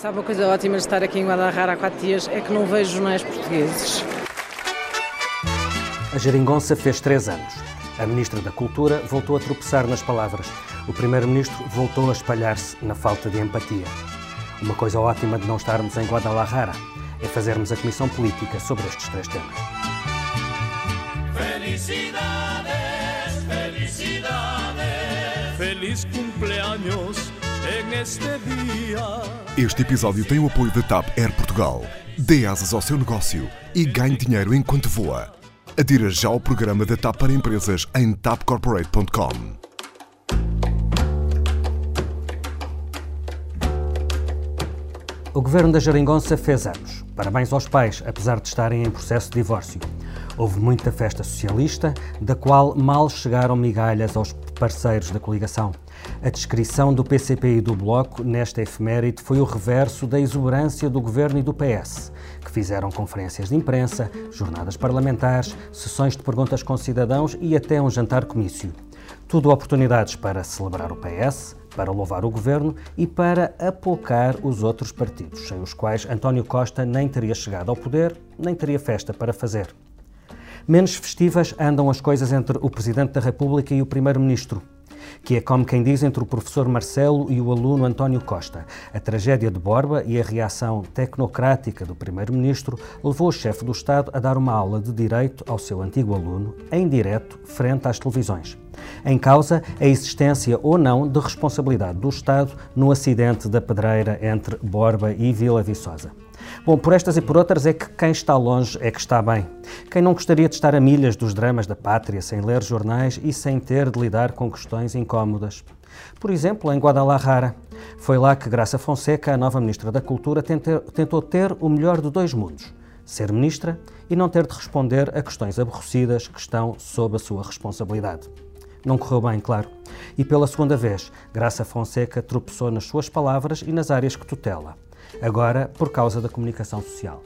Sabe uma coisa ótima de estar aqui em Guadalajara há quatro dias é que não vejo jornais portugueses. A geringonça fez três anos. A Ministra da Cultura voltou a tropeçar nas palavras. O Primeiro-Ministro voltou a espalhar-se na falta de empatia. Uma coisa ótima de não estarmos em Guadalajara é fazermos a comissão política sobre estes três temas. Felicidades, felicidades. Feliz cumpleaños este episódio tem o apoio da TAP Air Portugal. Dê asas ao seu negócio e ganhe dinheiro enquanto voa. Adira já ao programa da TAP para empresas em tapcorporate.com. O governo da Jeringonça fez anos. Parabéns aos pais, apesar de estarem em processo de divórcio. Houve muita festa socialista, da qual mal chegaram migalhas aos parceiros da coligação. A descrição do PCP e do Bloco nesta efeméride foi o reverso da exuberância do governo e do PS, que fizeram conferências de imprensa, jornadas parlamentares, sessões de perguntas com cidadãos e até um jantar-comício. Tudo oportunidades para celebrar o PS, para louvar o governo e para apocar os outros partidos, sem os quais António Costa nem teria chegado ao poder, nem teria festa para fazer. Menos festivas andam as coisas entre o Presidente da República e o Primeiro-Ministro que é como quem diz entre o professor Marcelo e o aluno António Costa. A tragédia de Borba e a reação tecnocrática do primeiro-ministro levou o chefe do Estado a dar uma aula de direito ao seu antigo aluno, em direto, frente às televisões. Em causa a existência ou não de responsabilidade do Estado no acidente da pedreira entre Borba e Vila Viçosa. Bom, por estas e por outras é que quem está longe é que está bem. Quem não gostaria de estar a milhas dos dramas da pátria, sem ler jornais e sem ter de lidar com questões incómodas? Por exemplo, em Guadalajara. Foi lá que Graça Fonseca, a nova Ministra da Cultura, tentou ter o melhor de dois mundos. Ser Ministra e não ter de responder a questões aborrecidas que estão sob a sua responsabilidade. Não correu bem, claro. E pela segunda vez, Graça Fonseca tropeçou nas suas palavras e nas áreas que tutela agora por causa da comunicação social.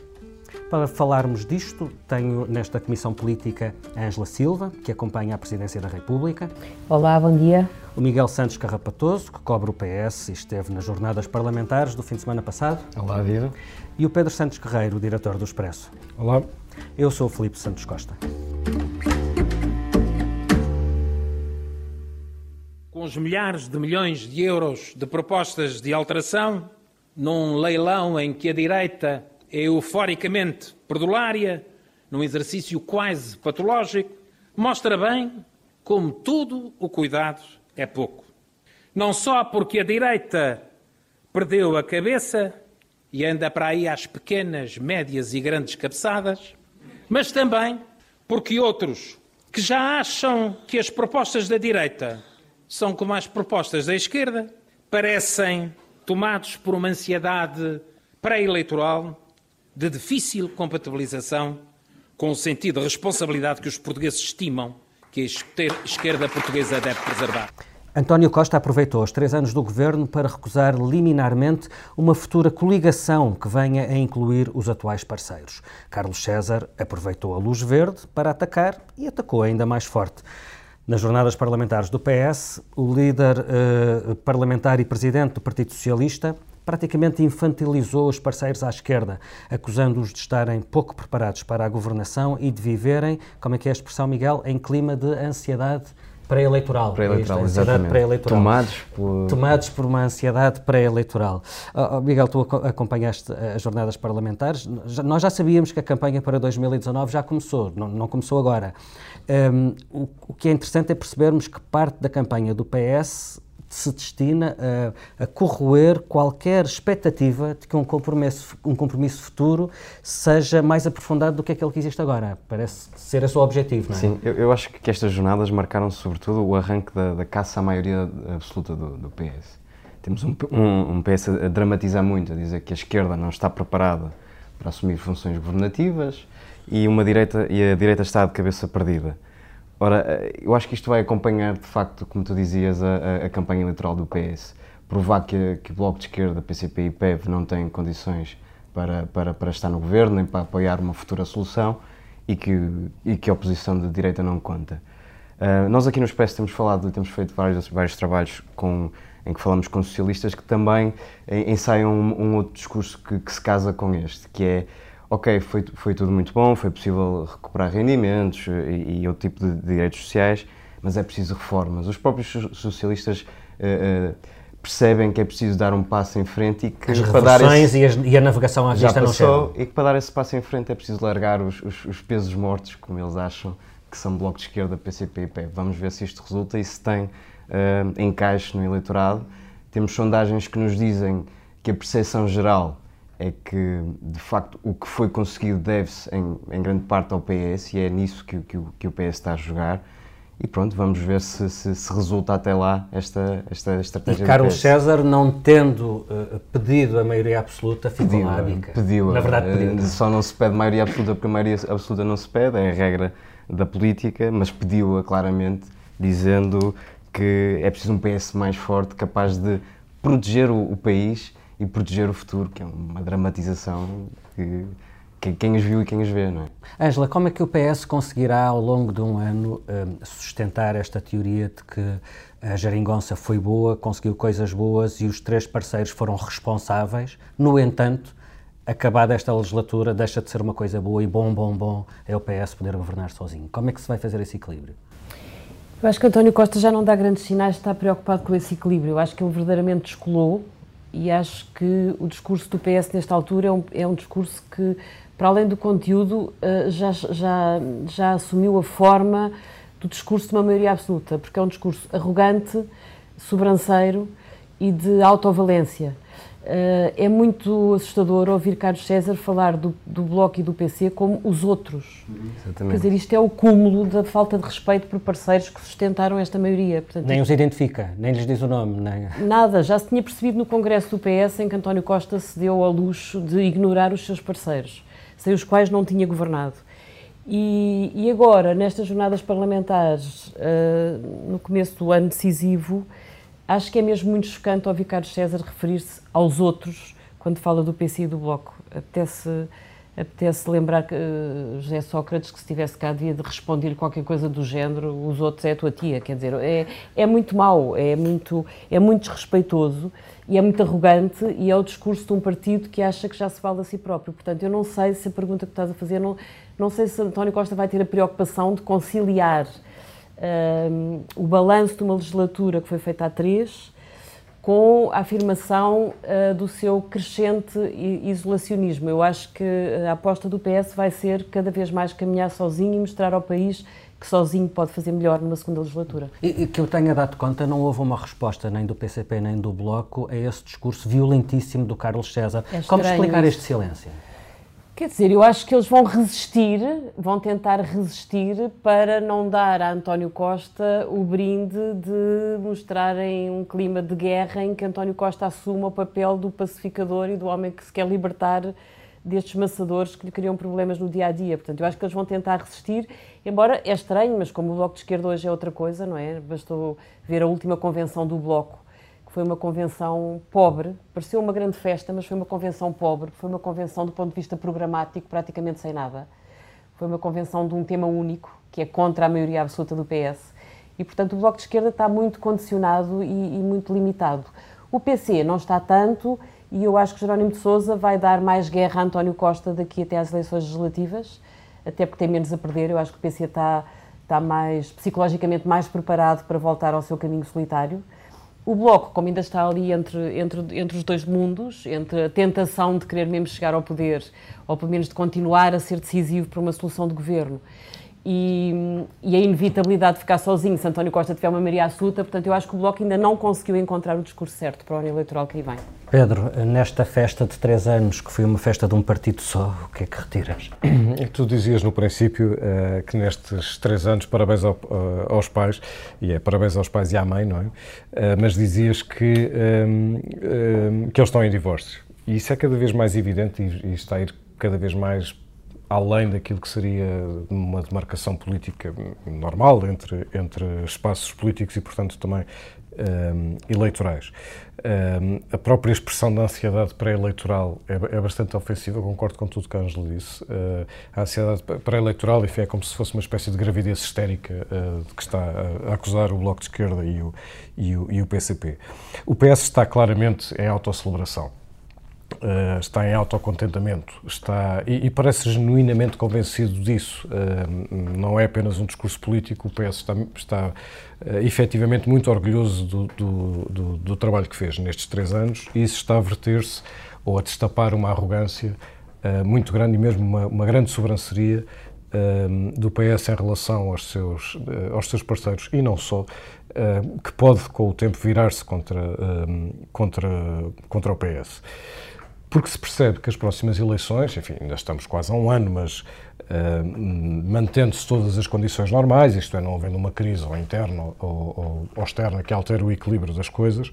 Para falarmos disto, tenho nesta Comissão Política a Ângela Silva, que acompanha a Presidência da República. Olá, bom dia. O Miguel Santos Carrapatoso, que cobre o PS e esteve nas jornadas parlamentares do fim de semana passado. Olá, viva. E o Pedro Santos Guerreiro, o diretor do Expresso. Olá. Eu sou o Filipe Santos Costa. Com os milhares de milhões de euros de propostas de alteração, num leilão em que a direita é euforicamente perdulária, num exercício quase patológico, mostra bem como tudo o cuidado é pouco. Não só porque a direita perdeu a cabeça e anda para aí às pequenas, médias e grandes cabeçadas, mas também porque outros que já acham que as propostas da direita são como as propostas da esquerda parecem tomados por uma ansiedade pré-eleitoral de difícil compatibilização com o sentido de responsabilidade que os portugueses estimam que a esquerda portuguesa deve preservar. António Costa aproveitou os três anos do governo para recusar liminarmente uma futura coligação que venha a incluir os atuais parceiros. Carlos César aproveitou a luz verde para atacar e atacou ainda mais forte. Nas jornadas parlamentares do PS, o líder eh, parlamentar e presidente do Partido Socialista praticamente infantilizou os parceiros à esquerda, acusando-os de estarem pouco preparados para a governação e de viverem, como é que é a expressão, Miguel, em clima de ansiedade pré-eleitoral. Pré-eleitoral, é exatamente. Pré Tomados por... Tomados por uma ansiedade pré-eleitoral. Oh, Miguel, tu acompanhaste as jornadas parlamentares. Nós já sabíamos que a campanha para 2019 já começou, não, não começou agora. Um, o, o, que é interessante é percebermos que parte da campanha do PS se destina a, a, corroer qualquer expectativa de que um compromisso, um compromisso futuro seja mais aprofundado do que aquele que existe agora. Parece ser esse o objetivo, não é? Sim, eu, eu acho que estas jornadas marcaram sobretudo o arranque da, da caça à maioria absoluta do, do PS. Temos um, um, um, PS a dramatizar muito, a dizer que a esquerda não está preparada para assumir funções governativas e, uma direita, e a direita está de cabeça perdida. Ora, eu acho que isto vai acompanhar, de facto, como tu dizias, a, a campanha eleitoral do PS. Provar que, que o Bloco de Esquerda, PCP e PEV não têm condições para, para, para estar no governo, nem para apoiar uma futura solução e que, e que a oposição de direita não conta. Uh, nós aqui no Expresso temos falado, temos feito vários, vários trabalhos com, em que falamos com socialistas que também ensaiam um, um outro discurso que, que, se casa com este, que é, ok, foi, foi tudo muito bom, foi possível recuperar rendimentos e, e outro tipo de, direitos sociais, mas é preciso reformas. Os próprios socialistas uh, uh, percebem que é preciso dar um passo em frente e que as para dar esse, e, as, e, a navegação à vista não chega. E que para dar esse passo em frente é preciso largar os, os, os pesos mortos, como eles acham, que são Bloco de Esquerda, PCP e PEP. Vamos ver se isto resulta e se tem uh, encaixe no eleitorado. Temos sondagens que nos dizem que a percepção geral é que, de facto, o que foi conseguido deve-se, em, em, grande parte, ao PS e é nisso que, que, que o PS está a jogar. E pronto, vamos ver se, se, se, resulta até lá esta, esta estratégia. E Carlos César, não tendo uh, pedido a maioria absoluta, ficou pediu, na Pediu. Na verdade, pediu. Só não se pede maioria absoluta porque a maioria absoluta não se pede, é a regra da política, mas pediu-a claramente, dizendo que é preciso um PS mais forte, capaz de proteger o, o país e proteger o futuro, que é uma dramatização que, que quem os viu e quem os vê, não é? Ângela, como é que o PS conseguirá ao longo de um ano hum, sustentar esta teoria de que a geringonça foi boa, conseguiu coisas boas e os três parceiros foram responsáveis, no entanto, acabada esta legislatura, deixa de ser uma coisa boa e bom, bom, bom é o PS poder governar sozinho. Como é que se vai fazer esse equilíbrio? Eu acho que António Costa já não dá grandes sinais de estar preocupado com esse equilíbrio. Eu acho que ele verdadeiramente descolou e acho que o discurso do PS nesta altura é um, é um discurso que, para além do conteúdo, eh, já, já, já assumiu a forma do discurso de uma maioria absoluta, porque é um discurso arrogante, sobranceiro e de autovalência. Uh, é muito assustador ouvir Carlos César falar do, do, Bloco e do PC como os outros. Exatamente. Quer dizer, isto é o cúmulo da falta de respeito por parceiros que sustentaram esta maioria. Portanto, nem os identifica, nem lhes diz o nome. Nem... Nada, já se tinha percebido no Congresso do PS em que António Costa se deu ao luxo de ignorar os seus parceiros, sem os quais não tinha governado. E, e agora, nestas jornadas parlamentares, uh, no começo do ano decisivo, Acho que é mesmo muito chocante ouvir Carlos César referir-se aos outros quando fala do PC e do Bloco. Apetece, apetece lembrar que uh, José Sócrates, que se estivesse cá, devia de responder qualquer coisa do género, os outros é a tua tia. Quer dizer, é, é muito mau, é muito, é muito desrespeitoso e é muito arrogante e é o discurso de um partido que acha que já se fala a si próprio. Portanto, eu não sei se a pergunta que estás a fazer, não, não sei se António Costa vai ter a preocupação de conciliar o balanço de uma legislatura que foi feita há três, com a afirmação uh, do seu crescente isolacionismo. Eu acho que a aposta do PS vai ser cada vez mais caminhar sozinho e mostrar ao país que sozinho pode fazer melhor numa segunda legislatura. E, e que eu tenha dado conta, não houve uma resposta nem do PCP nem do Bloco a esse discurso violentíssimo do Carlos César. É Como explicar este silêncio? Quer dizer, eu acho que eles vão resistir, vão tentar resistir para não dar a António Costa o brinde de mostrarem um clima de guerra em que António Costa assuma o papel do pacificador e do homem que se quer libertar destes maçadores que lhe criam problemas no dia a dia. Portanto, eu acho que eles vão tentar resistir, embora é estranho, mas como o Bloco de Esquerda hoje é outra coisa, não é? Bastou ver a última convenção do Bloco foi uma convenção pobre, pareceu uma grande festa, mas foi uma convenção pobre, foi uma convenção do ponto de vista programático praticamente sem nada. Foi uma convenção de um tema único, que é contra a maioria absoluta do PS. E, portanto, o Bloco de Esquerda está muito condicionado e, e muito limitado. O PC não está tanto e eu acho que Jerónimo de Sousa vai dar mais guerra a António Costa daqui até às eleições legislativas, até porque tem menos a perder. Eu acho que o PC está, está mais, psicologicamente mais preparado para voltar ao seu caminho solitário. O Bloco, como ainda está ali entre, entre, entre os dois mundos, entre a tentação de querer mesmo chegar ao poder, ou pelo menos de continuar a ser decisivo para uma solução de governo, e, e, a inevitabilidade de ficar sozinho se António Costa tiver uma maioria absoluta, portanto, eu acho que o Bloco ainda não conseguiu encontrar o discurso certo para o ano eleitoral que aí vem. Pedro, nesta festa de três anos, que foi uma festa de um partido só, o que é que retiras? Tu dizias no princípio uh, que nestes três anos, parabéns ao, uh, aos pais, e é parabéns aos pais e à mãe, não é? Uh, mas dizias que, um, um, que eles estão em divórcio. E isso é cada vez mais evidente e, e está a ir cada vez mais além daquilo que seria uma demarcação política normal entre, entre espaços políticos e, portanto, também um, eleitorais. Um, a própria expressão da ansiedade pré-eleitoral é, é, bastante ofensiva, concordo com tudo que a Ângela disse. Uh, a ansiedade pré-eleitoral, enfim, é como se fosse uma espécie de gravidez histérica uh, que está a, acusar o Bloco de Esquerda e o, e o, e o PCP. O PS está claramente em autocelebração. Uh, está em autocontentamento está, e, e, parece genuinamente convencido disso. Uh, não é apenas um discurso político, o PS está, está uh, efetivamente muito orgulhoso do, do, do, do, trabalho que fez nestes três anos e isso está a verter-se ou a destapar uma arrogância uh, muito grande e mesmo uma, uma grande sobranceria do PS em relação aos seus, aos seus parceiros e não só, que pode com o tempo virar-se contra, contra, contra o PS porque se percebe que as próximas eleições, enfim, ainda estamos quase a um ano, mas uh, mantendo-se todas as condições normais, isto é, não havendo uma crise ou interna ou, ou, ou externa que altere o equilíbrio das coisas,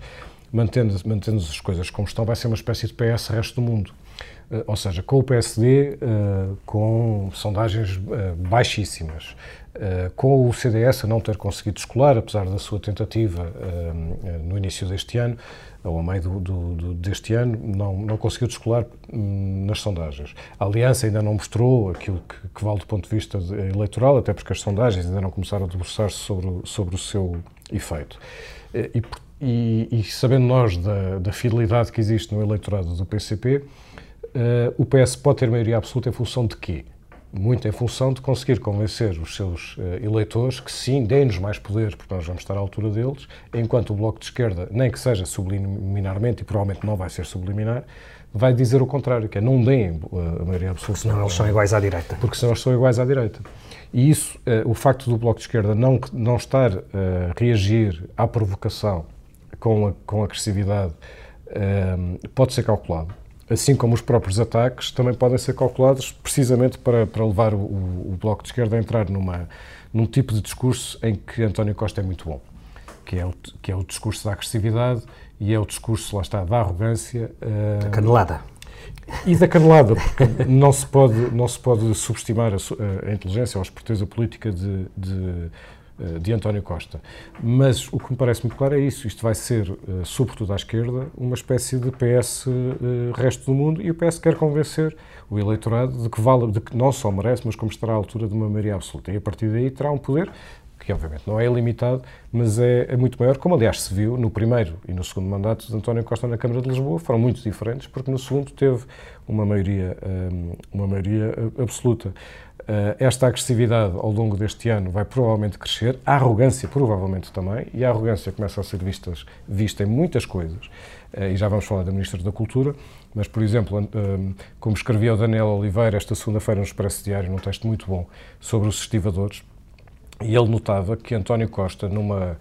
mantendo, mantendo as coisas como estão, vai ser uma espécie de PS resto do mundo. Uh, ou seja, com o PSD, uh, eh, com sondagens baixíssimas, com o CDS a não ter conseguido descolar, apesar da sua tentativa no início deste ano, ou a meio do, do, do, deste ano, não, não conseguiu descolar hum, nas sondagens. A Aliança ainda não mostrou aquilo que, que, vale do ponto de vista eleitoral, até porque as sondagens ainda não começaram a debruçar-se sobre, sobre o seu efeito. E, e, e sabendo nós da, da, fidelidade que existe no eleitorado do PCP, uh, eh, o PS pode ter maioria absoluta em função de quê? Muito em função de conseguir convencer os seus uh, eleitores que sim, deem-nos mais poder, porque nós vamos estar à altura deles, enquanto o Bloco de Esquerda, nem que seja subliminarmente, e provavelmente não vai ser subliminar, vai dizer o contrário, que é não deem uh, a maioria absoluta. Porque senão eles são iguais à direita. Porque senão eles são iguais à direita. E isso, uh, o facto do Bloco de Esquerda não, não estar a reagir à provocação com, a, com agressividade pode ser calculado assim como os próprios ataques, também podem ser calculados precisamente para, para levar o, o, Bloco de Esquerda a entrar numa, num tipo de discurso em que António Costa é muito bom, que é o, que é o discurso da agressividade e é o discurso, lá está, da arrogância. Da canelada. E da canelada, porque não se pode, não se pode subestimar a, a inteligência ou a esperteza política de, de eh, de António Costa. Mas o que me parece muito claro é isso. Isto vai ser, eh, sobretudo à esquerda, uma espécie de PS eh, resto do mundo e o PS quer convencer o eleitorado de que, vale, de que não só merece, mas como estará à altura de uma maioria absoluta. E a partir daí terá um poder que obviamente não é ilimitado, mas é, é, muito maior, como aliás se viu no primeiro e no segundo mandato de António Costa na Câmara de Lisboa, foram muito diferentes, porque no segundo teve uma maioria, uma maioria absoluta. Eh, esta agressividade ao longo deste ano vai provavelmente crescer, a arrogância provavelmente também, e a arrogância começa a ser vistas, vista em muitas coisas, eh, e já vamos falar da Ministra da Cultura, mas, por exemplo, eh, como escrevia o Daniel Oliveira esta segunda-feira no Expresso Diário, num texto muito bom sobre os estivadores, e ele notava que António Costa, numa,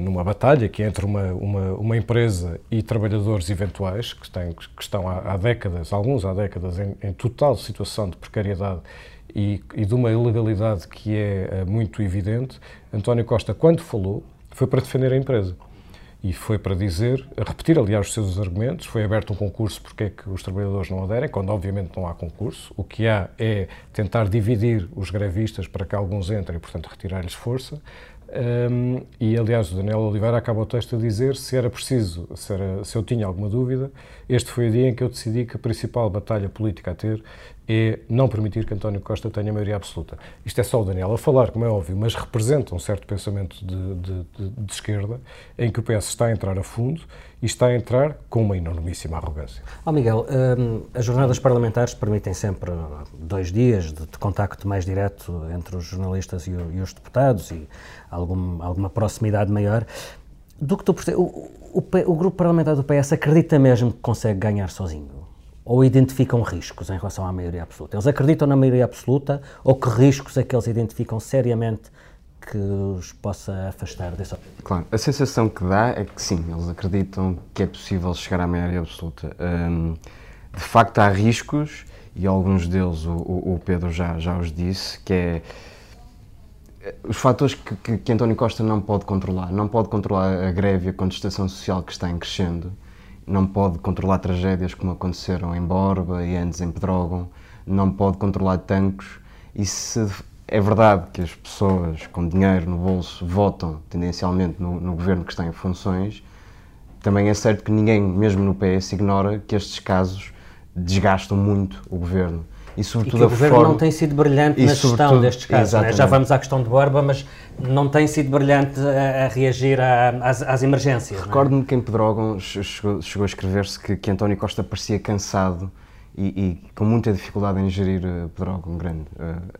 numa batalha que é entre uma, uma, uma empresa e trabalhadores eventuais, que, têm, que estão há, há décadas, alguns há décadas, em, em total situação de precariedade e, e de uma ilegalidade que é eh, muito evidente, António Costa, quando falou, foi para defender a empresa. E foi para dizer, a repetir, aliás, os seus argumentos. Foi aberto um concurso porque é que os trabalhadores não aderem, quando obviamente não há concurso. O que há é tentar dividir os grevistas para que alguns entrem e, portanto, retirar-lhes força. Um, e, aliás, o Daniel Oliveira acaba o texto a dizer se era preciso, se, era, se eu tinha alguma dúvida, este foi o dia em que eu decidi que a principal batalha política a ter é não permitir que António Costa tenha maioria absoluta. Isto é só o Daniel a falar, como é óbvio, mas representa um certo pensamento de, de, de, de esquerda em que o PS está a entrar a fundo e está a entrar com uma enormíssima arrogância. Oh Miguel, hum, as jornadas parlamentares permitem sempre dois dias de, contacto mais direto entre os jornalistas e, o, e os deputados e algum, alguma proximidade maior. Do que tu o, o, o grupo parlamentar do PS acredita mesmo que consegue ganhar sozinho? Ou identificam riscos em relação à maioria absoluta? Eles acreditam na maioria absoluta ou que riscos é que eles identificam seriamente que os possa afastar objetivo? Claro, a sensação que dá é que sim, eles acreditam que é possível chegar à maioria absoluta. Um, de facto, há riscos, e alguns deles o, o Pedro já, já os disse, que é os fatores que, que, que António Costa não pode controlar. Não pode controlar a greve e a contestação social que está em crescendo não pode controlar tragédias como aconteceram em Borba e antes em Pedrógão, não pode controlar tanques e se é verdade que as pessoas com dinheiro no bolso votam tendencialmente no, no governo que está em funções, também é certo que ninguém, mesmo no PS, ignora que estes casos desgastam muito o governo. E, sobretudo, e que o governo forma... não tem sido brilhante na gestão destes casos. Né? Já vamos à questão de Borba, mas não tem sido brilhante a, a reagir a, às, às, emergências. É? Recordo-me que em Pedrógão chegou, chegou a escrever-se que, que, António Costa parecia cansado e, e, com muita dificuldade em gerir uh, Pedrógão grande. Uh,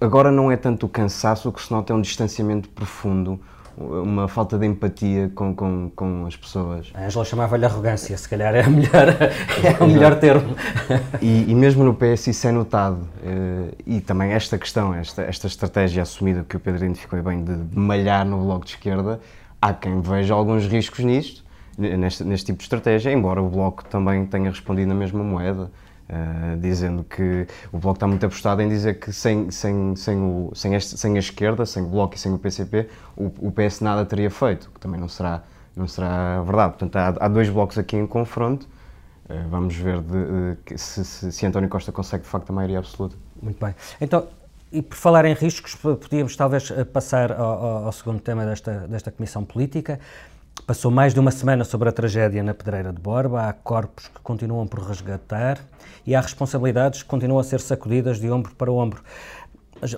agora não é tanto o cansaço, o que se nota é um distanciamento profundo, uma falta de empatia com, com, com as pessoas. A Angela chamava-lhe arrogância, se calhar é, melhor, é o melhor termo. E, e, mesmo no PS isso é notado. Eh, e também esta questão, esta, esta estratégia assumida que o Pedro identificou bem de malhar no Bloco de Esquerda, há quem veja alguns riscos nisto, neste, neste tipo de estratégia, embora o Bloco também tenha respondido na mesma moeda. Uh, dizendo que o Bloco está muito apostado em dizer que sem, sem, sem, o, sem, este, sem a esquerda, sem o Bloco e sem o PCP, o, o PS nada teria feito, que também não será, não será verdade. Portanto, há, há dois blocos aqui em confronto. Uh, vamos ver de, de, se, se, se, António Costa consegue de facto a maioria absoluta. Muito bem. Então, e por falar em riscos, podíamos talvez eh, passar ao, ao segundo tema desta, desta comissão política. Passou mais de uma semana sobre a tragédia na Pedreira de Borba, há corpos que continuam por resgatar e há responsabilidades que continuam a ser sacudidas de ombro para ombro.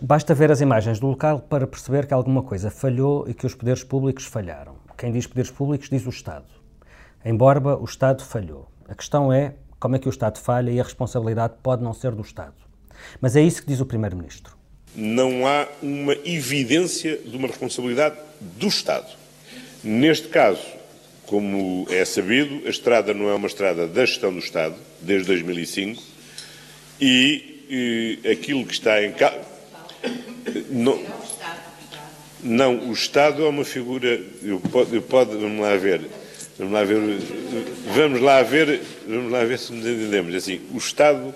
Basta ver as imagens do local para perceber que alguma coisa falhou e que os poderes públicos falharam. Quem diz poderes públicos diz o Estado. Em Borba, o Estado falhou. A questão é como é que o Estado falha e a responsabilidade pode não ser do Estado. Mas é isso que diz o Primeiro-Ministro. Não há uma evidência de uma responsabilidade do Estado. Neste caso, como é sabido, a estrada não é uma estrada da gestão do Estado, desde 2005, e, e aquilo que está em causa. Não, não, o Estado é uma figura. Eu eu pode, vamos lá ver. Vamos lá ver. Vamos lá ver, vamos lá ver se nos entendemos. Assim, o Estado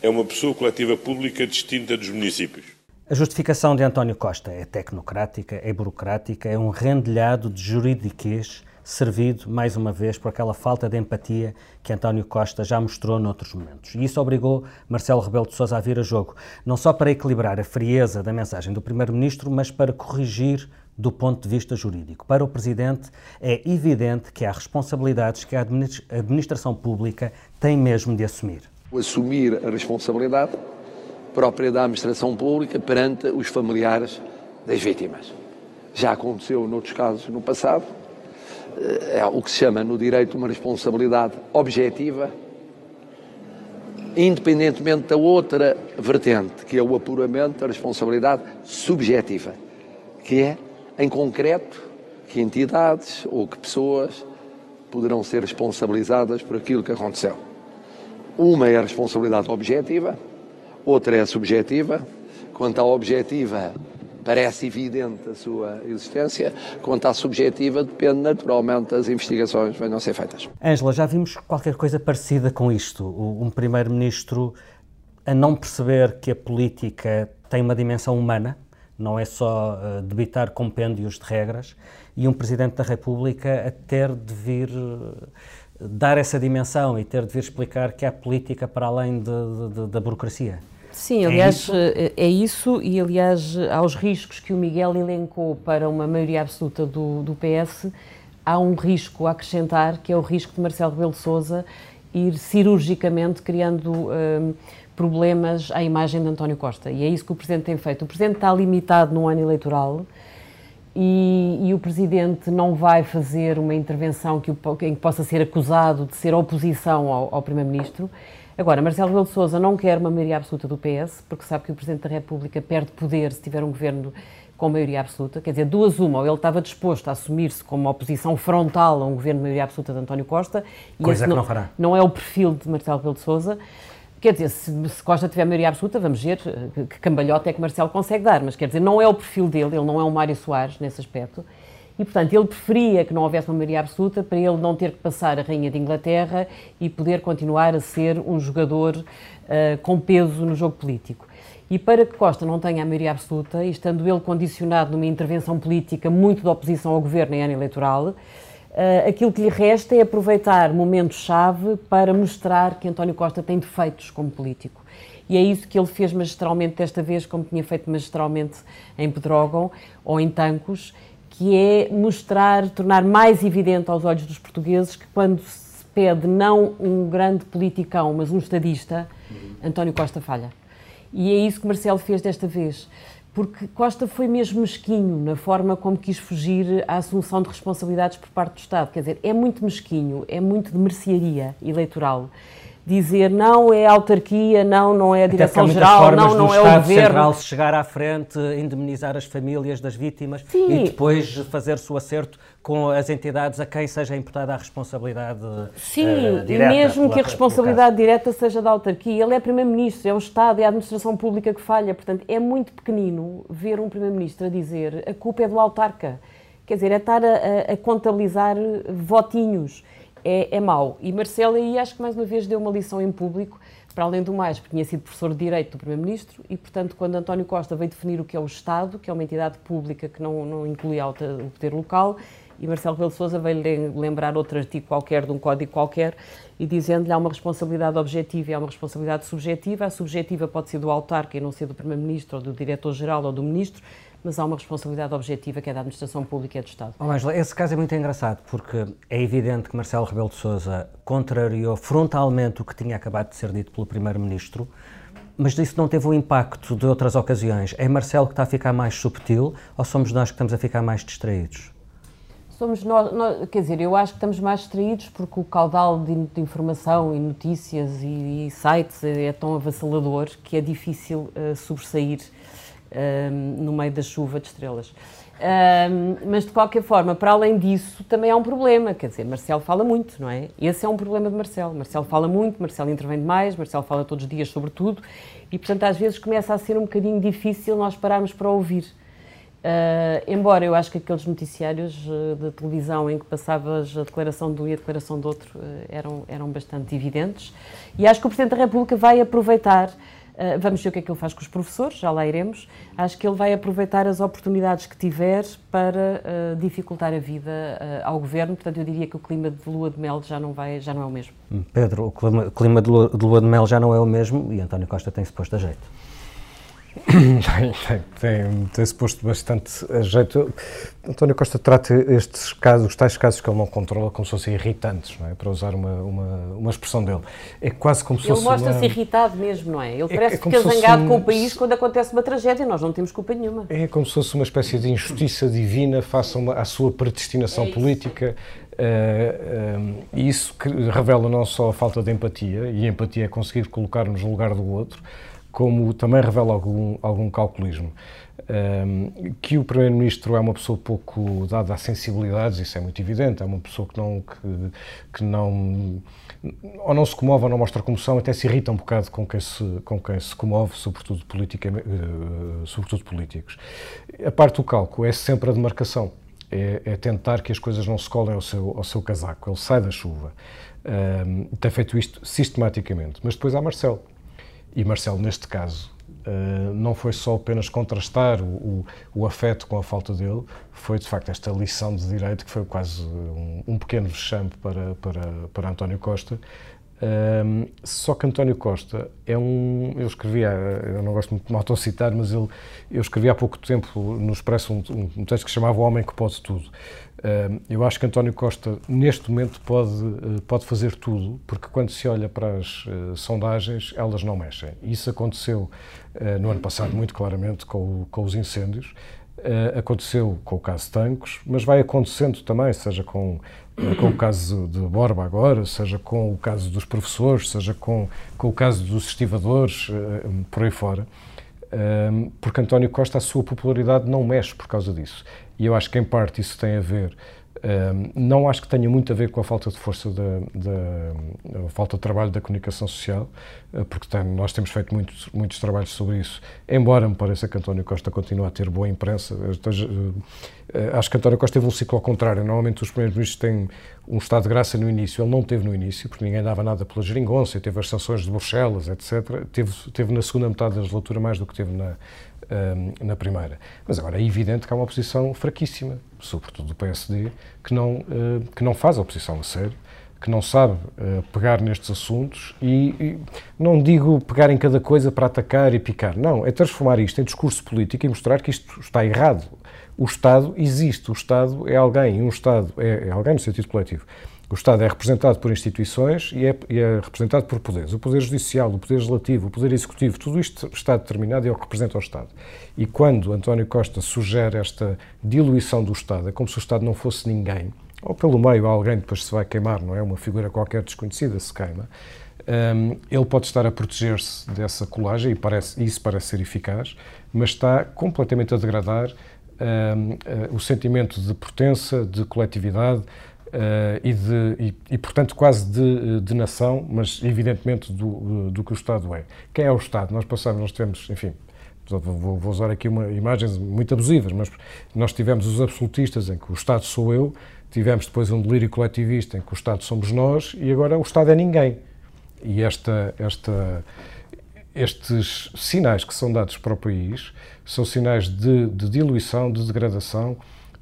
é uma pessoa coletiva pública distinta dos municípios. A justificação de António Costa é tecnocrática, é burocrática, é um rendilhado de juridiquês servido, mais uma vez, por aquela falta de empatia que António Costa já mostrou noutros momentos. E isso obrigou Marcelo Rebelo de Sousa a vir a jogo, não só para equilibrar a frieza da mensagem do Primeiro-Ministro, mas para corrigir do ponto de vista jurídico. Para o Presidente, é evidente que há responsabilidades que a administração pública tem mesmo de assumir. Assumir a responsabilidade própria da administração pública perante os familiares das vítimas. Já aconteceu noutros casos no passado, eh, é o que se chama no direito uma responsabilidade objetiva, independentemente da outra vertente, que é o apuramento da responsabilidade subjetiva, que é, em concreto, que entidades ou que pessoas poderão ser responsabilizadas por aquilo que aconteceu. Uma é a responsabilidade objetiva, outra é subjetiva. Quanto à objetiva, parece evidente a sua existência. Quanto à subjetiva, depende naturalmente das investigações que venham a ser feitas. Ângela, já vimos qualquer coisa parecida com isto. Um primeiro-ministro a não perceber que a política tem uma dimensão humana, não é só uh, debitar compêndios de regras, e um Presidente da República a ter de vir uh, dar essa dimensão e ter de vir explicar que há política para além de, de, da burocracia. Sim, é aliás, é isso? é isso? e aliás, aos riscos que o Miguel elencou para uma maioria absoluta do, do PS, há um risco a acrescentar, que é o risco de Marcelo Rebelo de Sousa ir cirurgicamente criando um, problemas à imagem de António Costa. E é isso que o Presidente tem feito. O Presidente está limitado no ano eleitoral e, e o Presidente não vai fazer uma intervenção que, em que possa ser acusado de ser oposição ao, ao Primeiro-Ministro. Agora, Marcelo Rebelo de Sousa não quer uma maioria absoluta do PS, porque sabe que o Presidente da República perde poder se tiver um governo com maioria absoluta. Quer dizer, duas uma, ou ele estava disposto a assumir-se como uma oposição frontal a um governo de maioria absoluta de António Costa. Coisa que não, não fará. Não é o perfil de Marcelo Rebelo de Sousa. Quer dizer, se, se Costa tiver maioria absoluta, vamos ver que, que cambalhota é que Marcelo consegue dar, mas quer dizer, não é o perfil dele, ele não é um Mário Soares nesse aspecto. E, portanto, ele preferia que não houvesse uma maioria absoluta para ele não ter que passar a Rainha de Inglaterra e poder continuar a ser um jogador uh, com peso no jogo político. E para que Costa não tenha a maioria absoluta, e estando ele condicionado numa intervenção política muito de oposição ao governo em ano eleitoral, Uh, aquilo que lhe resta é aproveitar momentos-chave para mostrar que António Costa tem defeitos como político. E é isso que ele fez magistralmente desta vez, como tinha feito magistralmente em Pedrógão ou em Tancos, que é mostrar, tornar mais evidente aos olhos dos portugueses que quando se pede não um grande politicão, mas um estadista, António Costa falha. E é isso que Marcelo fez desta vez porque Costa foi mesmo mesquinho na forma como quis fugir à assunção de responsabilidades por parte do Estado. Quer dizer, é muito mesquinho, é muito de mercearia eleitoral dizer não é a autarquia, não, não é a direção-geral, não, não é o governo. Central se chegar à frente, indemnizar as famílias das vítimas Sim. e depois fazer o acerto com as entidades a quem seja imputada a responsabilidade Sim, uh, direta. e mesmo que a responsabilidade direta seja da autarquia, ele é primeiro-ministro, é o Estado, é a administração pública que falha, portanto é muito pequenino ver um primeiro-ministro a dizer a culpa é do autarca. Quer dizer, é estar a, a contabilizar votinhos é, é mau. E Marcelo aí acho que mais uma vez deu uma lição em público, para além do mais, porque tinha sido professor de Direito do Primeiro-Ministro e, portanto, quando António Costa veio definir o que é o Estado, que é uma entidade pública que não, não inclui o poder local, e Marcelo Rebelo Sousa veio lembrar outro artigo qualquer, de um código qualquer, e dizendo-lhe há uma responsabilidade objetiva e há uma responsabilidade subjetiva. A subjetiva pode ser do autarca e não ser do Primeiro-Ministro, ou do Diretor-Geral, ou do Ministro, mas há uma responsabilidade objetiva que é da administração pública e do Estado. Oh, Angela, esse caso é muito engraçado porque é evidente que Marcelo Rebelo de Sousa contrariou frontalmente o que tinha acabado de ser dito pelo primeiro-ministro, mas isso não teve o impacto de outras ocasiões. É Marcelo que está a ficar mais subtil ou somos nós que estamos a ficar mais distraídos? Somos nós, nós quer dizer, eu acho que estamos mais distraídos porque o caudal de, de informação e notícias e, e, sites é, é tão avassalador que é difícil uh, sobressair um, no meio da chuva de estrelas. Um, mas de qualquer forma, para além disso, também há um problema. Quer dizer, Marcelo fala muito, não é? Esse é um problema de Marcelo. Marcelo fala muito, Marcelo intervém demais, Marcelo fala todos os dias sobre tudo e, portanto, às vezes começa a ser um bocadinho difícil nós pararmos para ouvir. Uh, embora eu acho que aqueles noticiários uh, de televisão em que passavas a declaração de um e a declaração do outro uh, eram, eram bastante evidentes, e acho que o Presidente da República vai aproveitar Uh, vamos ver o que é que ele faz com os professores, já lá iremos. Acho que ele vai aproveitar as oportunidades que tiver para uh, dificultar a vida uh, ao governo. Portanto, eu diria que o clima de lua de mel já não, vai, já não é o mesmo. Pedro, o clima, clima de, lua, de lua de mel já não é o mesmo e António Costa tem-se posto a jeito. tem, tem, tem-se posto bastante a jeito. António Costa trata estes casos, os tais casos que ele não controla, como se fossem irritantes, não é? Para usar uma, uma, uma expressão dele. É quase como se fosse. Ele mostra-se uma... irritado mesmo, não é? Ele é, parece é, é fica zangado um... com o país quando acontece uma tragédia e nós não temos culpa nenhuma. É como se fosse uma espécie de injustiça divina face à sua predestinação é política. Uh, isso revela não só a falta de empatia, e empatia é conseguir colocar-nos no lugar do outro, como também revela algum, algum calculismo. Um, que o Primeiro-Ministro é uma pessoa pouco dada a sensibilidades, isso é muito evidente, é uma pessoa que não, que, que não ou não se comove ou não mostra comoção, até se irrita um bocado com quem se, com quem se comove, sobretudo, politica, uh, sobretudo políticos. A parte do cálculo é sempre a demarcação, é, é, tentar que as coisas não se colem ao seu, ao seu casaco, ele sai da chuva. Um, tem feito isto sistematicamente, mas depois há Marcelo e Marcelo, neste caso, Uh, não foi só apenas contrastar o, o, o, afeto com a falta dele, foi de facto esta lição de direito que foi quase um, um pequeno vexame para, para, para António Costa. Uh, só que António Costa é um. Eu escrevi, eu não gosto muito de me autocitar, mas ele, eu escrevi há pouco tempo no Expresso um, um texto que chamava O Homem que Pode Tudo. Eu acho que António Costa, neste momento, pode, eh, pode fazer tudo, porque quando se olha para as eh, sondagens, elas não mexem. Isso aconteceu eh, no ano passado, muito claramente, com, com os incêndios, aconteceu com o caso Tancos, mas vai acontecendo também, seja com, com o caso de Borba agora, seja com o caso dos professores, seja com, com o caso dos estivadores, por aí fora porque António Costa, a sua popularidade não mexe por causa disso. E eu acho que, em parte, isso tem a ver não acho que tenha muito a ver com a falta de força da, da falta de trabalho da comunicação social, eh, porque tem, nós temos feito muitos, muitos trabalhos sobre isso, embora me pareça que António Costa continua a ter boa imprensa. Esteja, eh, acho que António Costa teve um ciclo ao contrário. Normalmente os primeiros ministros têm um estado de graça no início. Ele não teve no início, porque ninguém dava nada pela geringonça, teve as sanções de Bruxelas, etc. Teve, teve na segunda metade da legislatura mais do que teve na, um, na primeira. Mas agora é evidente que há uma oposição fraquíssima, sobretudo do PSD, que não, uh, que não faz a oposição a sério, que não sabe uh, pegar nestes assuntos e, e, não digo pegar em cada coisa para atacar e picar, não, é transformar isto em discurso político e mostrar que isto está errado. O Estado existe, o Estado é alguém, um Estado é, é alguém no sentido coletivo. O Estado é representado por instituições e é, e é, representado por poderes. O Poder Judicial, o Poder Legislativo, o Poder Executivo, tudo isto está determinado e é o que representa o Estado. E quando António Costa sugere esta diluição do Estado, é como se o Estado não fosse ninguém, ou pelo meio alguém depois se vai queimar, não é? Uma figura qualquer desconhecida se queima. Um, ele pode estar a proteger-se dessa colagem e parece, isso parece ser eficaz, mas está completamente a degradar um, uh, o sentimento de pertença, de coletividade, e, de, e, e, portanto, quase de, de, nação, mas evidentemente do, do que o Estado é. Quem é o Estado? Nós passamos, nós tivemos, enfim, vou usar aqui uma, imagens muito abusivas, mas nós tivemos os absolutistas em que o Estado sou eu, tivemos depois um delírio coletivista em que o Estado somos nós e agora o Estado é ninguém. E esta, esta, estes sinais que são dados para o país são sinais de, de diluição, de degradação,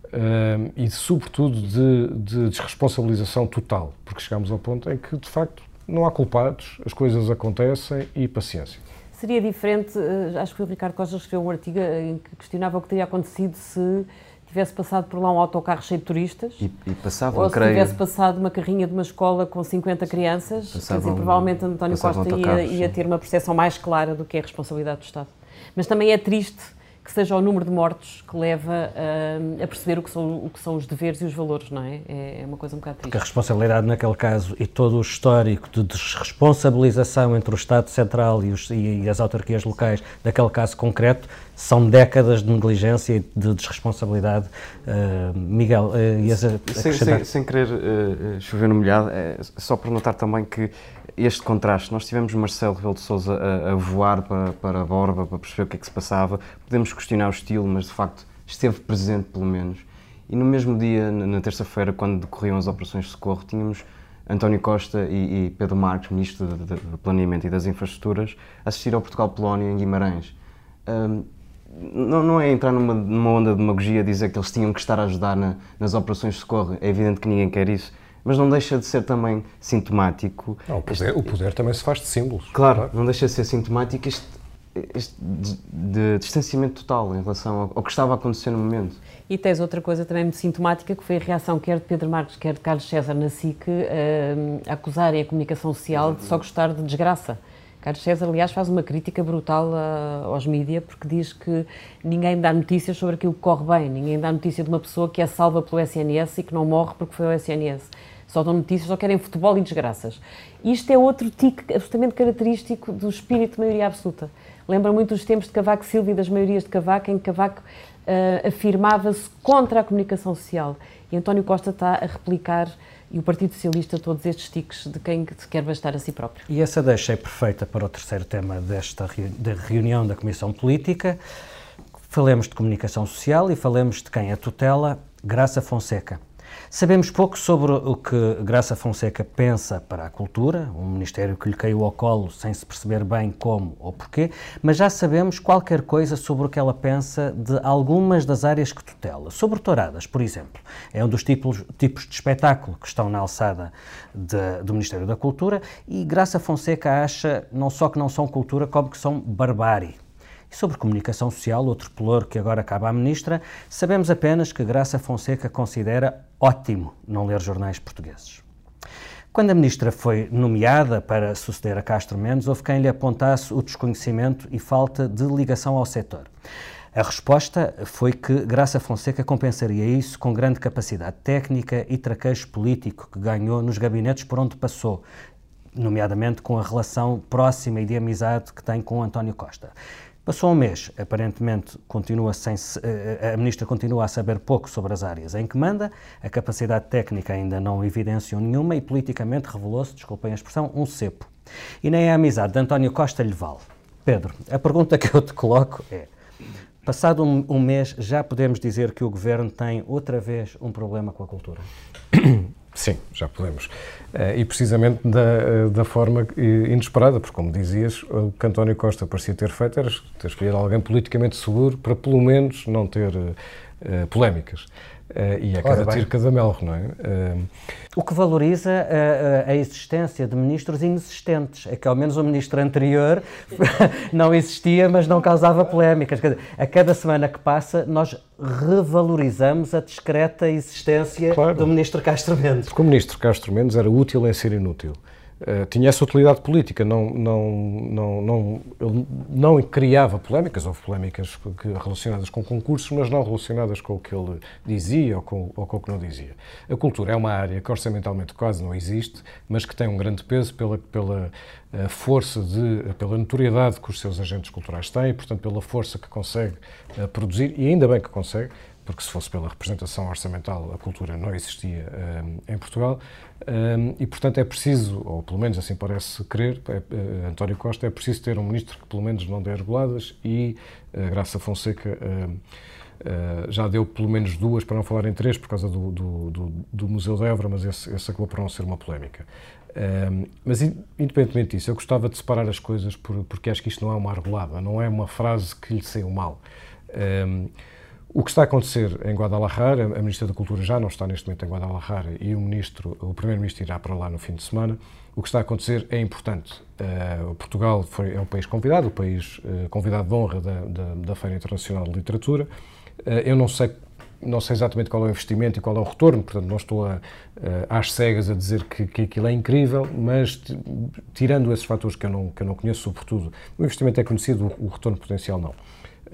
uh, e, sobretudo, de, de desresponsabilização total, porque chegamos ao ponto em que, de facto, não há culpados, as coisas acontecem e paciência. Seria diferente, eh, acho que o Ricardo Costa escreveu um artigo em que questionava o que teria acontecido se tivesse passado por lá um autocarro cheio de turistas. E, e passavam, ou se creio... tivesse passado uma carrinha de uma escola com 50 crianças. Passavam, quer dizer, provavelmente António Costa ia, ia, ter uma percepção mais clara do que é a responsabilidade do Estado. Mas também é triste que seja o número de mortos que leva a, a perceber o que, são, o que são os deveres e os valores, não é? É, é uma coisa um bocado triste. Porque a responsabilidade naquele caso e todo o histórico de desresponsabilização entre o Estado Central e, os, e, as autarquias locais daquele caso concreto são décadas de negligência e de desresponsabilidade. Uh, Miguel, uh, ias a, sem, sem, sem, querer uh, chover no molhado, é só para notar também que este contraste, nós tivemos Marcelo Rebelo de a, a, voar para, para a Borba para perceber o que é que se passava, podemos questionar o estilo, mas de facto esteve presente pelo menos. E no mesmo dia, na terça-feira, quando decorriam as operações de socorro, tínhamos António Costa e, e Pedro Marques, Ministro do Planeamento e das Infraestruturas, assistir ao Portugal-Polónia em Guimarães. Um, não, não, é entrar numa, numa, onda de demagogia dizer que eles tinham que estar a ajudar na, nas operações de socorro, é evidente que ninguém quer isso, mas não deixa de ser também sintomático. Não, o, poder, este, o poder também se faz de símbolos. Claro, claro. não deixa de ser sintomático este, este de, de, distanciamento total em relação ao, ao, que estava a acontecer no momento. E tens outra coisa também muito sintomática, que foi a reação quer de Pedro Marques, quer de Carlos César na SIC, uh, acusarem a comunicação social de só gostar de desgraça. Carlos César, aliás, faz uma crítica brutal uh, aos mídias, porque diz que ninguém dá notícias sobre aquilo que corre bem, ninguém dá notícia de uma pessoa que é salva pelo SNS e que não morre porque foi ao SNS só dão notícias, só querem futebol e desgraças. Isto é outro tique absolutamente característico do espírito de maioria absoluta. Lembra muito os tempos de Cavaco Silva e das maiorias de Cavaco, em que Cavaco uh, afirmava-se contra a comunicação social. E António Costa está a replicar, e o Partido Socialista, todos estes tiques de quem se quer bastar a si próprio. E essa deixa é perfeita para o terceiro tema desta reunião da Comissão Política. Falemos de comunicação social e falemos de quem a tutela, Graça Fonseca. Sabemos pouco sobre o que Graça Fonseca pensa para a cultura, um ministério que lhe caiu ao colo sem se perceber bem como ou porquê, mas já sabemos qualquer coisa sobre o que ela pensa de algumas das áreas que tutela. Sobre touradas, por exemplo. É um dos tipos, tipos de espetáculo que estão na alçada de, do Ministério da Cultura e Graça Fonseca acha não só que não são cultura, como que são barbárie. Sobre comunicação social, outro pelouro que agora acaba a ministra, sabemos apenas que Graça Fonseca considera ótimo não ler jornais portugueses. Quando a ministra foi nomeada para suceder a Castro Mendes, houve quem lhe apontasse o desconhecimento e falta de ligação ao setor. A resposta foi que Graça Fonseca compensaria isso com grande capacidade técnica e traquejo político que ganhou nos gabinetes por onde passou, nomeadamente com a relação próxima e de amizade que tem com António Costa. Passou um mês, aparentemente continua sem eh, eh, a ministra continua a saber pouco sobre as áreas em que manda, a capacidade técnica ainda não evidenciou nenhuma e politicamente revelou-se, desculpem a expressão, um cepo. E nem a amizade de António Costa lhe vale. Pedro, a pergunta que eu te coloco é: passado um, um mês, já podemos dizer que o governo tem outra vez um problema com a cultura? Sim, já podemos. Uh, e precisamente da, da forma inesperada, porque, como dizias, o que António Costa parecia ter feito era ter escolhido alguém politicamente seguro para, pelo menos, não ter uh, polémicas. Uh, e é cada tiro, cada melro, não é? Uh, o que valoriza a, a, existência de ministros inexistentes. É que ao menos o ministro anterior não existia, mas não causava polémicas. Dizer, a cada semana que passa, nós revalorizamos a discreta existência claro. do ministro Castro Mendes. Porque o ministro Castro Mendes era útil em ser inútil. Uh, tinha essa utilidade política, não, não, não, não, ele não criava polémicas, houve polémicas que, relacionadas com concursos, mas não relacionadas com o que ele dizia ou com, ou com o que não dizia. A cultura é uma área que orçamentalmente quase não existe, mas que tem um grande peso pela, pela uh, força, de, pela notoriedade que os seus agentes culturais têm, e, portanto, pela força que consegue uh, produzir, e ainda bem que consegue, porque se fosse pela representação orçamental a cultura não existia um, em Portugal um, e portanto é preciso, ou pelo menos assim parece crer, é, é, António Costa, é preciso ter um ministro que pelo menos não dê reguladas e uh, Graça Fonseca uh, Uh, já deu pelo menos duas, para não falar em três, por causa do, do, do, do Museu de Évora, mas esse, esse, acabou por não ser uma polémica. Mas, independentemente disso, eu gostava de separar as coisas por, porque acho que isto não é uma argolada, não é uma frase que lhe saiu mal. O que está a acontecer em Guadalajara, a Ministra da Cultura já não está neste momento em Guadalajara e o Ministro, o Primeiro-Ministro irá para lá no fim de semana. O que está a acontecer é importante. Uh, Portugal foi, é o país convidado, o país uh, convidado de honra da, da, da, Feira Internacional de Literatura. Uh, eu não sei, não sei exatamente qual é o investimento e qual é o retorno, portanto não estou a, às cegas a dizer que, que aquilo é incrível, mas tirando esses fatores que eu não, que eu não conheço, sobretudo, o investimento é conhecido, o, o retorno potencial não.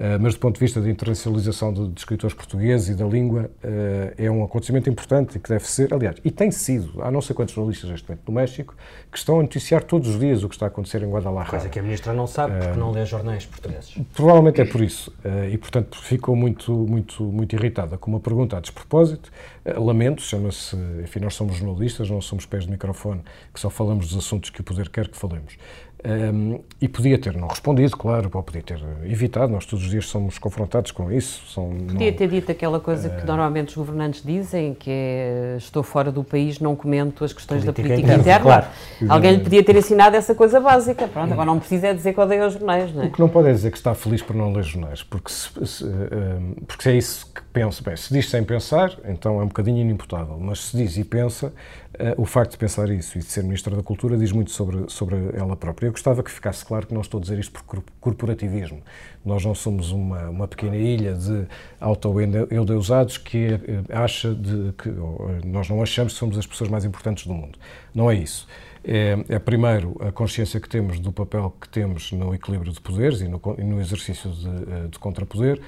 Eh, mas do ponto de vista da internacionalização de, de escritores portugueses e da língua, uh, é um acontecimento importante que deve ser, aliás, e tem sido, há não sei quantos jornalistas neste momento no México que estão a noticiar todos os dias o que está a acontecer em Guadalajara. Coisa que a ministra não sabe porque uh, não lê jornais portugueses. Provavelmente é por isso, e portanto ficou muito, muito, muito irritada com uma pergunta a despropósito. lamento, chama-se, enfim, nós somos jornalistas, não somos pés de microfone que só falamos dos assuntos que o poder quer que falemos. Um, e podia ter não respondido, claro, ou podia ter evitado, nós todos os dias somos confrontados com isso. São, podia não, ter dito aquela coisa uh, que normalmente os governantes dizem, que é estou fora do país, não comento as questões política da política interna. interna. Claro. Alguém lhe podia ter ensinado essa coisa básica. Pronto, agora não precisa é dizer que odeia os jornais, não é? O que não pode é dizer que está feliz por não ler jornais, porque se, se, um, porque se é isso que pensa, bem, se diz sem pensar, então é um bocadinho inimputável, mas se diz e pensa, o facto de pensar isso e de ser Ministra da Cultura diz muito sobre, sobre ela própria. Eu gostava que ficasse claro que não estou a dizer isto por corporativismo. Nós não somos uma, uma pequena ilha de auto-endeusados que uh, acha de que uh, nós não achamos que somos as pessoas mais importantes do mundo. Não é isso. É, é, primeiro a consciência que temos do papel que temos no equilíbrio de poderes e no, e no exercício de, de contrapoder,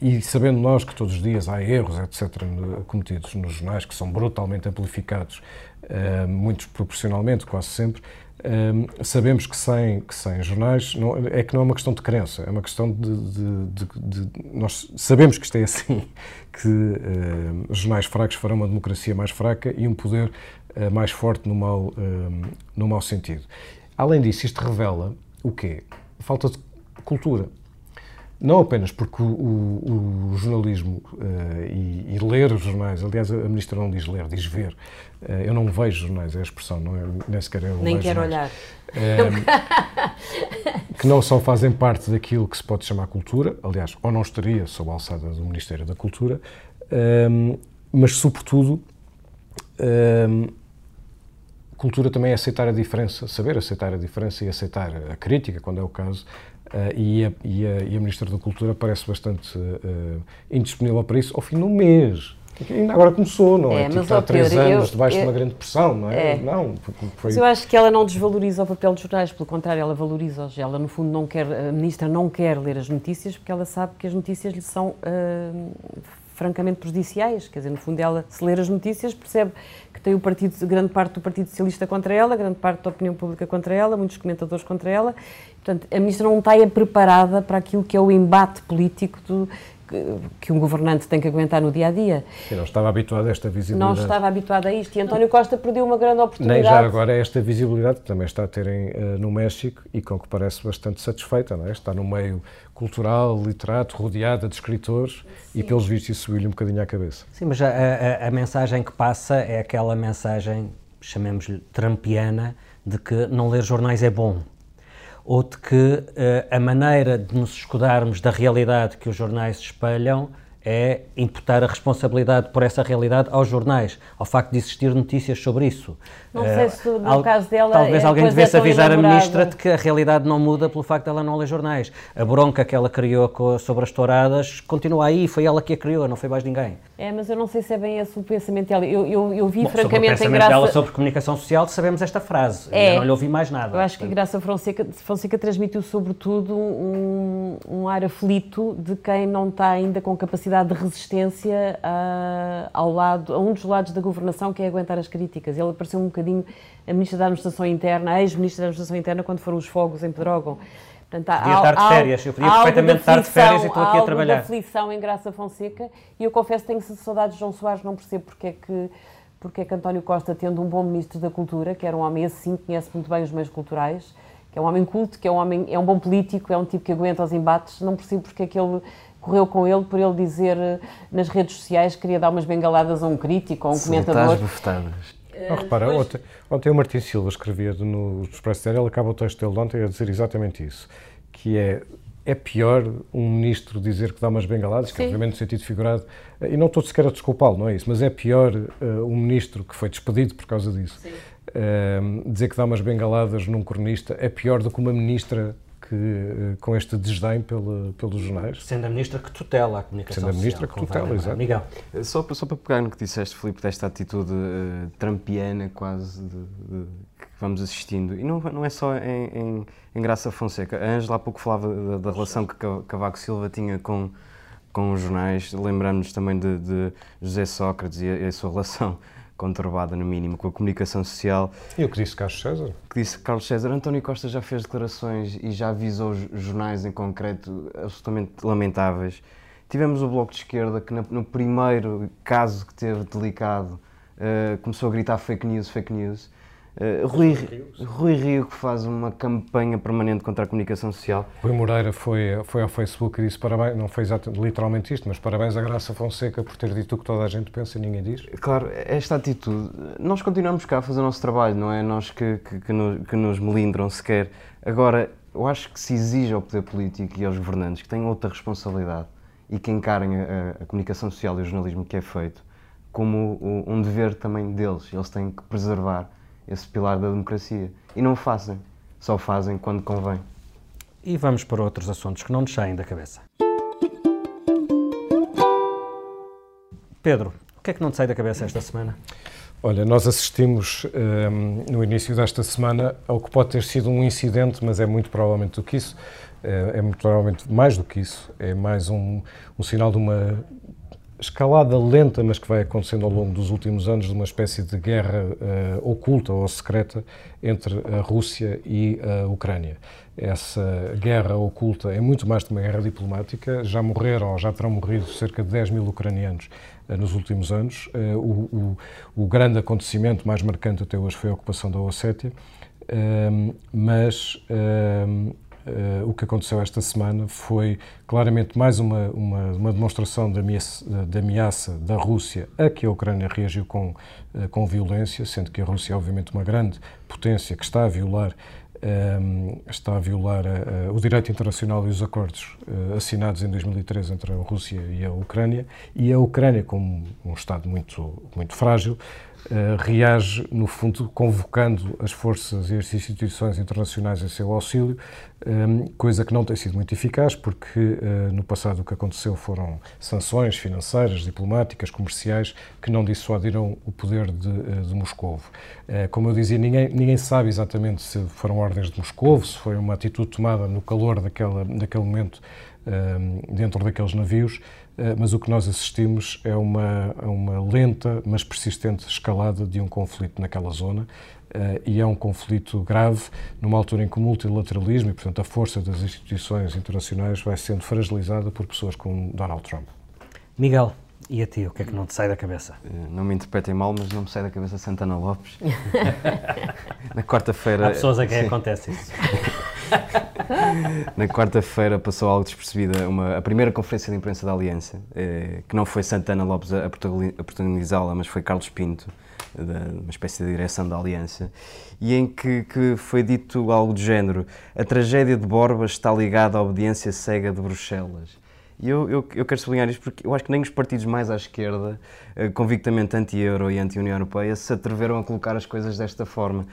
e sabendo nós que todos os dias há erros, etc., cometidos nos jornais, que são brutalmente amplificados, uh, muitos proporcionalmente, quase sempre, uh, sabemos que sem, que sem jornais não, é que não é uma questão de crença, é uma questão de. de, de, de nós sabemos que isto é assim, que uh, jornais fracos farão uma democracia mais fraca e um poder mais forte no mau, no mau sentido. Além disso, isto revela o quê? Falta de cultura não apenas porque o, o, o jornalismo uh, e, e, ler os jornais, aliás, a ministra não diz ler, diz ver. Uh, eu não vejo jornais, é a expressão, não é, nem sequer eu Nem quero olhar. Uh, que não só fazem parte daquilo que se pode chamar cultura, aliás, ou não estaria sob a alçada do Ministério da Cultura, mas, sobretudo, cultura também é aceitar a diferença, saber aceitar a diferença e aceitar a crítica, quando é o caso, Uh, e, a, e, a, e, a, Ministra da Cultura parece bastante uh, indisponível para isso ao fim do mês. Ainda agora começou, não é? é tipo, há três Pedro, anos eu, debaixo eu, de uma grande pressão, não é? é. Não, foi... Mas eu acho que ela não desvaloriza o papel dos jornais, pelo contrário, ela valoriza-os. Ela, no fundo, não quer, a Ministra não quer ler as notícias porque ela sabe que as notícias lhe são uh, francamente prejudiciais. Quer dizer, no fundo, ela, se ler as notícias, percebe que tem o partido, grande parte do Partido Socialista contra ela, grande parte da opinião pública contra ela, muitos comentadores contra ela. Portanto, a ministra não está preparada para aquilo que é o embate político do, que um governante tem que aguentar no dia a dia. Eu não estava habituado a esta visibilidade. Não estava habituado a isto. E António Costa perdeu uma grande oportunidade. Nem já agora esta visibilidade que também está a terem uh, no México e com que parece bastante satisfeita, não é? Está no meio cultural, literato, rodeada de escritores Sim. e, pelos vistos, isso subiu-lhe um bocadinho à cabeça. Sim, mas a, a, a mensagem que passa é aquela mensagem, chamemos-lhe trampiana, de que não ler jornais é bom ou de que uh, a maneira de nos escudarmos da realidade que os jornais espelham é imputar a responsabilidade por essa realidade aos jornais, ao facto de existir notícias sobre isso. Não sei se no Al caso dela. Talvez é, alguém devesse é avisar a ministra de que a realidade não muda pelo facto de ela não ler jornais. A bronca que ela criou sobre as touradas continua aí, foi ela que a criou, não foi mais ninguém. É, mas eu não sei se é bem esse o pensamento dela. Eu, eu, eu vi Bom, francamente sobre o pensamento Graça. dela sobre comunicação social, sabemos esta frase. É, não lhe ouvi mais nada. Eu acho que Graça Fonseca, Fonseca transmitiu, sobretudo, um, um ar aflito de quem não está ainda com capacidade de resistência a, ao lado, a um dos lados da governação, que é aguentar as críticas. Ele apareceu um bocadinho a Ministra da Administração Interna, a ex-Ministra da Administração Interna, quando foram os fogos em Pedrógão. Portanto, há, podia estar de férias, eu podia perfeitamente estar de férias e estou aqui a trabalhar. Há aflição em Graça Fonseca e eu confesso que tenho saudades de João Soares, não percebo porque é que porque é que António Costa, tendo um bom Ministro da Cultura, que era um homem assim, que conhece muito bem os meios culturais, que é um homem culto, que é um, homem, é um bom político, é um tipo que aguenta os embates, não percebo porque é que ele correu com ele por ele dizer eh, nas redes sociais que queria dar umas bengaladas a um crítico ou a um comentador. Bufetadas. Não, repara, depois... ontem, ontem o Martim Silva escrevia no Expresso Diário, ele acaba o texto dele de ontem a dizer exatamente isso, que é é pior um ministro dizer que dá umas bengaladas, que obviamente no sentido figurado, e não estou sequer a desculpá-lo, não é isso, mas é pior uh, um ministro que foi despedido por causa disso, uh, dizer que dá umas bengaladas num cronista, é pior do que uma ministra que, uh, com este desdém pelo, pelos jornais. Sendo a ministra que tutela a comunicação Sendo a ministra social, que tutela, exato. Miguel. Só, só para pegar no que disseste, Filipe, desta atitude trampiana quase de, de vamos assistindo. E não, não é só em, em, em Graça Fonseca. A Ângela há pouco falava da, da relação que Cavaco Silva tinha com, com os jornais. Lembramos-nos também de, de, José Sócrates e a, a, sua relação conturbada, no mínimo, com a comunicação social. E o que disse Carlos César? O que disse Carlos César. António Costa já fez declarações e já avisou jornais em concreto absolutamente lamentáveis. Tivemos o Bloco de Esquerda que, no primeiro caso que teve delicado, uh, começou a gritar fake news, fake news. Uh, Rui, Rui Rio que faz uma campanha permanente contra a comunicação social. Rui Moreira foi, foi ao Facebook e disse parabéns, não fez literalmente isto, mas parabéns a Graça Fonseca por ter dito o que toda a gente pensa e ninguém diz. Claro, esta atitude, nós continuamos cá a fazer o nosso trabalho, não é nós que, que, que, nos, que nos melindram sequer. Agora, eu acho que se exige ao poder político e aos governantes que tenham outra responsabilidade e que encarem a, a comunicação social e o jornalismo que é feito como um dever também deles. Eles têm que preservar esse pilar da democracia. E não o fazem, só fazem quando convém. E vamos para outros assuntos que não nos saem da cabeça. Pedro, o que é que não te sai da cabeça esta semana? Olha, nós assistimos um, no início desta semana ao que pode ter sido um incidente, mas é muito provavelmente do que isso, é, é muito provavelmente mais do que isso, é mais um, um sinal de uma escalada lenta, mas que vai acontecendo ao longo dos últimos anos, de uma espécie de guerra uh, oculta ou secreta entre a Rússia e a Ucrânia. Essa guerra oculta é muito mais de uma guerra diplomática. Já morreram, já terão morrido, cerca de 10 mil ucranianos uh, nos últimos anos. Uh, o, o, o, grande acontecimento mais marcante até hoje foi a ocupação da Ossétia, mas Uh, o que aconteceu esta semana foi claramente mais uma, uma, uma demonstração de ameaça, de ameaça, da Rússia a que a Ucrânia reagiu com, uh, com violência, sendo que a Rússia é obviamente uma grande potência que está a violar um, eh, está a violar o direito internacional e os acordos assinados em 2013 entre a Rússia e a Ucrânia, e a Ucrânia, como um Estado muito, muito frágil, Uh, reage, no fundo, convocando as forças e as instituições internacionais em seu auxílio, ehm, coisa que não tem sido muito eficaz, porque uh, no passado o que aconteceu foram sanções financeiras, diplomáticas, comerciais, que não dissuadiram o poder de, uh, de Moscou. como eu dizia, ninguém, ninguém sabe exatamente se foram ordens de Moscou, se foi uma atitude tomada no calor daquela, daquele momento ehm, dentro daqueles navios, eh, mas o que nós assistimos é uma, uma lenta, mas persistente escalada de um conflito naquela zona. Uh, e é um conflito grave numa altura em que o multilateralismo e, portanto, a força das instituições internacionais vai sendo fragilizada por pessoas como Donald Trump. Miguel, e a ti, o que é que não te sai da cabeça? Eh, não me interpretem mal, mas não me sai da cabeça Santana Lopes. Na quarta-feira. Há pessoas a quem sim. acontece isso. Na quarta-feira passou algo despercebida uma, a primeira conferência de imprensa da Aliança, eh, que não foi Santana Lopes a, protagonizá-la, mas foi Carlos Pinto, da, uma espécie de direção da Aliança, e em que, que foi dito algo do género: a tragédia de Borba está ligada à obediência cega de Bruxelas. E eu, eu, eu, quero sublinhar isto porque eu acho que nem os partidos mais à esquerda, eh, convictamente anti-euro e anti-União Europeia, se atreveram a colocar as coisas desta forma.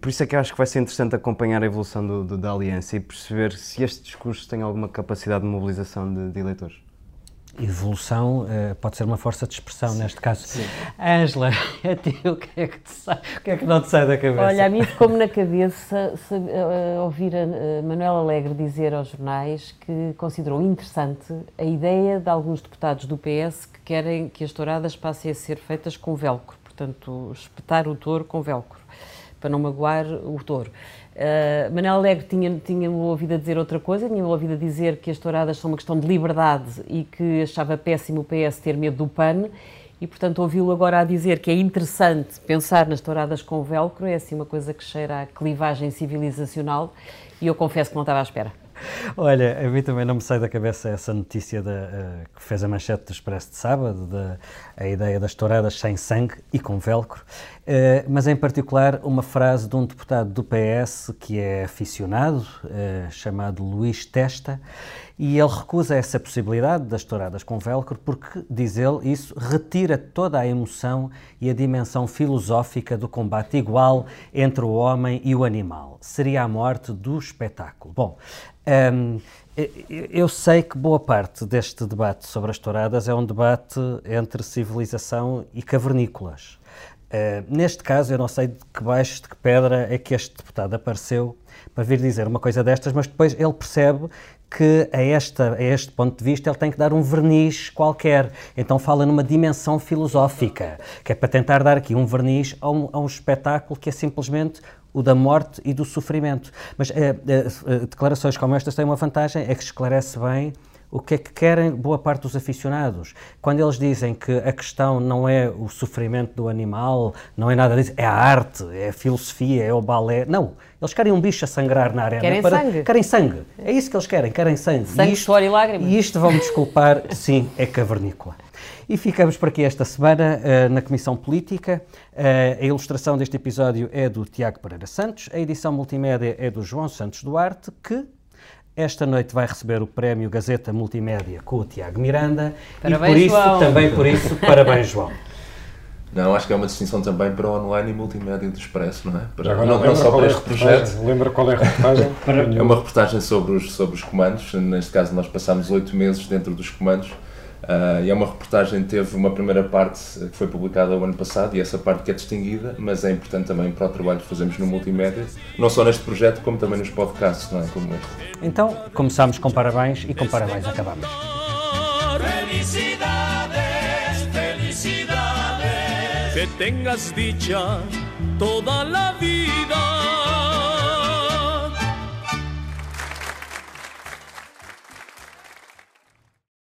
Por isso é que eu acho que vai ser interessante acompanhar a evolução do, do, da aliança e perceber se este discurso tem alguma capacidade de mobilização de, de eleitores. Evolução uh, pode ser uma força de expressão Sim. neste caso. Ângela, a ti o que, é que sai, o que é que não te sai da cabeça? Olha, a mim ficou-me na cabeça se, uh, ouvir a uh, Manuela Alegre dizer aos jornais que considerou interessante a ideia de alguns deputados do PS que querem que as touradas passem a ser feitas com velcro, portanto, espetar o touro com velcro para não magoar o touro. Uh, Manel Alegre tinha, tinha ouvido a dizer outra coisa, tinha ouvido a dizer que as touradas são uma questão de liberdade e que achava péssimo o PS ter medo do PAN e, portanto, ouvi-lo agora a dizer que é interessante pensar nas touradas com velcro, é assim uma coisa que cheira a clivagem civilizacional e eu confesso que não estava à espera. Olha, a mim também não me sai da cabeça essa notícia uh, que fez a manchete do Expresso de sábado, da a ideia das touradas sem sangue e com velcro, uh, mas em particular uma frase de um deputado do PS que é aficionado, uh, chamado Luís Testa, e ele recusa essa possibilidade das touradas com velcro porque, diz ele, isso retira toda a emoção e a dimensão filosófica do combate igual entre o homem e o animal. Seria a morte do espetáculo. Bom, um, eu sei que boa parte deste debate sobre as touradas é um debate entre civilização e cavernícolas. Uh, neste caso, eu não sei de que baixo, de que pedra é que este deputado apareceu para vir dizer uma coisa destas, mas depois ele percebe que a, esta, a este ponto de vista ele tem que dar um verniz qualquer. Então fala numa dimensão filosófica, que é para tentar dar aqui um verniz a um, a um espetáculo que é simplesmente o da morte e do sofrimento. Mas é, é, declarações como estas têm uma vantagem, é que esclarece bem o que é que querem boa parte dos aficionados. Quando eles dizem que a questão não é o sofrimento do animal, não é nada disso, é a arte, é a filosofia, é o balé. Não, eles querem um bicho a sangrar na arena. Querem para... sangue. Querem sangue. É isso que eles querem, querem sangue. Sangue, e isto, suor e lágrimas. E isto, vão-me desculpar, sim, é cavernícola. E ficamos por aqui esta semana uh, na Comissão Política. Uh, a ilustração deste episódio é do Tiago Pereira Santos, a edição multimédia é do João Santos Duarte, que esta noite vai receber o prémio Gazeta Multimédia com o Tiago Miranda. Parabéns, e por isso, João. também por isso, parabéns, João. Não, acho que é uma distinção também para o online e multimédia do Expresso, não é? Para, Agora, não, não só para é este projeto. Lembra qual é a reportagem? é uma reportagem sobre os, sobre os comandos. Neste caso, nós passámos oito meses dentro dos comandos. Uh, e é uma reportagem que teve uma primeira parte que foi publicada o ano passado e essa parte que é distinguida, mas é importante também para o trabalho que fazemos no multimédia, não só neste projeto, como também nos podcasts, não é? Como este. Então, começamos com parabéns e com parabéns acabamos. Felicidades, felicidades. Que tengas dicha toda la vida.